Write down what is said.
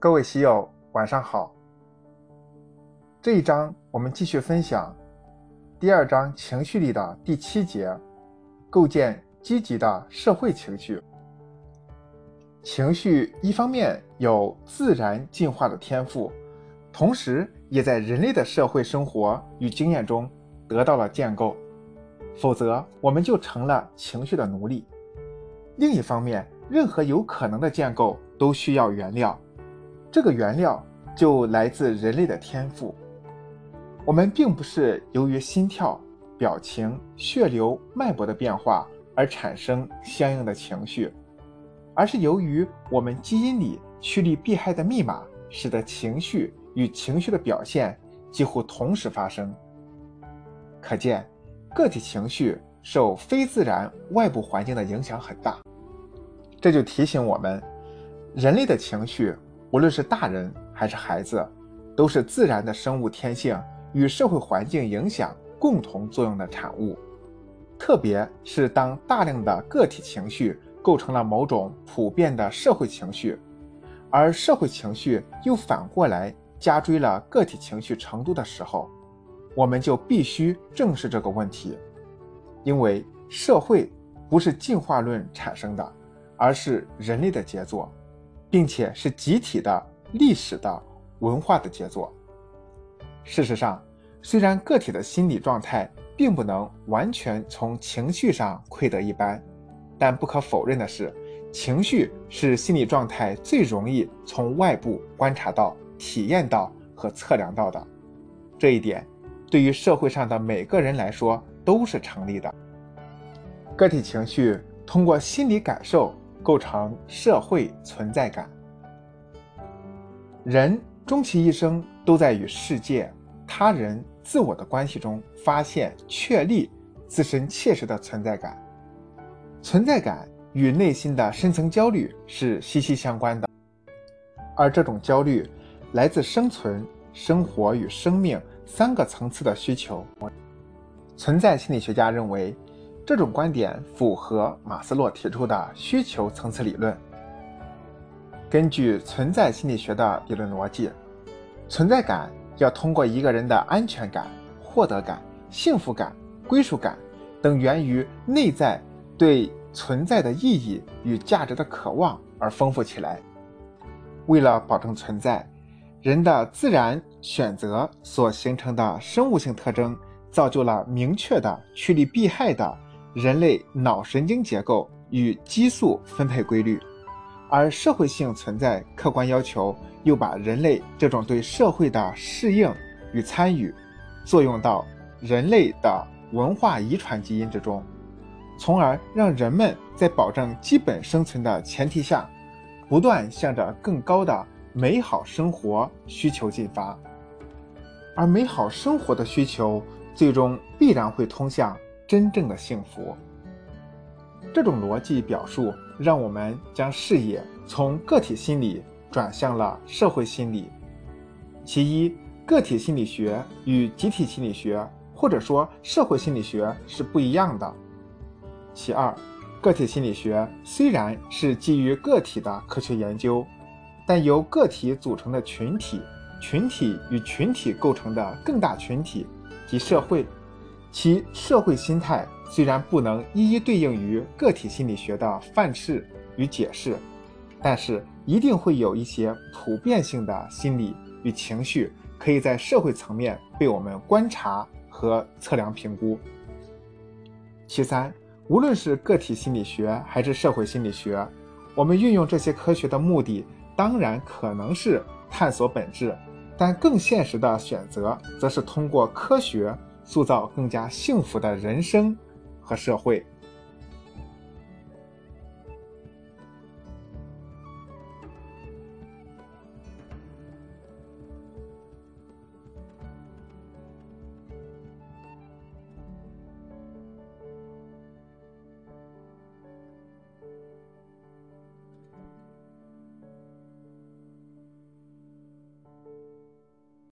各位喜友，晚上好。这一章我们继续分享第二章情绪里的第七节：构建积极的社会情绪。情绪一方面有自然进化的天赋，同时也在人类的社会生活与经验中得到了建构，否则我们就成了情绪的奴隶。另一方面，任何有可能的建构都需要原料。这个原料就来自人类的天赋。我们并不是由于心跳、表情、血流、脉搏的变化而产生相应的情绪，而是由于我们基因里趋利避害的密码，使得情绪与情绪的表现几乎同时发生。可见，个体情绪受非自然外部环境的影响很大。这就提醒我们，人类的情绪。无论是大人还是孩子，都是自然的生物天性与社会环境影响共同作用的产物。特别是当大量的个体情绪构成了某种普遍的社会情绪，而社会情绪又反过来加追了个体情绪程度的时候，我们就必须正视这个问题。因为社会不是进化论产生的，而是人类的杰作。并且是集体的、历史的、文化的杰作。事实上，虽然个体的心理状态并不能完全从情绪上窥得一斑，但不可否认的是，情绪是心理状态最容易从外部观察到、体验到和测量到的。这一点，对于社会上的每个人来说都是成立的。个体情绪通过心理感受。构成社会存在感。人终其一生都在与世界、他人、自我的关系中发现、确立自身切实的存在感。存在感与内心的深层焦虑是息息相关的，而这种焦虑来自生存、生活与生命三个层次的需求。存在心理学家认为。这种观点符合马斯洛提出的需求层次理论。根据存在心理学的理论逻辑，存在感要通过一个人的安全感、获得感、幸福感、归属感等源于内在对存在的意义与价值的渴望而丰富起来。为了保证存在，人的自然选择所形成的生物性特征，造就了明确的趋利避害的。人类脑神经结构与激素分配规律，而社会性存在客观要求又把人类这种对社会的适应与参与作用到人类的文化遗传基因之中，从而让人们在保证基本生存的前提下，不断向着更高的美好生活需求进发，而美好生活的需求最终必然会通向。真正的幸福，这种逻辑表述让我们将视野从个体心理转向了社会心理。其一，个体心理学与集体心理学或者说社会心理学是不一样的。其二，个体心理学虽然是基于个体的科学研究，但由个体组成的群体、群体与群体构成的更大群体及社会。其社会心态虽然不能一一对应于个体心理学的范式与解释，但是一定会有一些普遍性的心理与情绪，可以在社会层面被我们观察和测量评估。其三，无论是个体心理学还是社会心理学，我们运用这些科学的目的，当然可能是探索本质，但更现实的选择，则是通过科学。塑造更加幸福的人生和社会。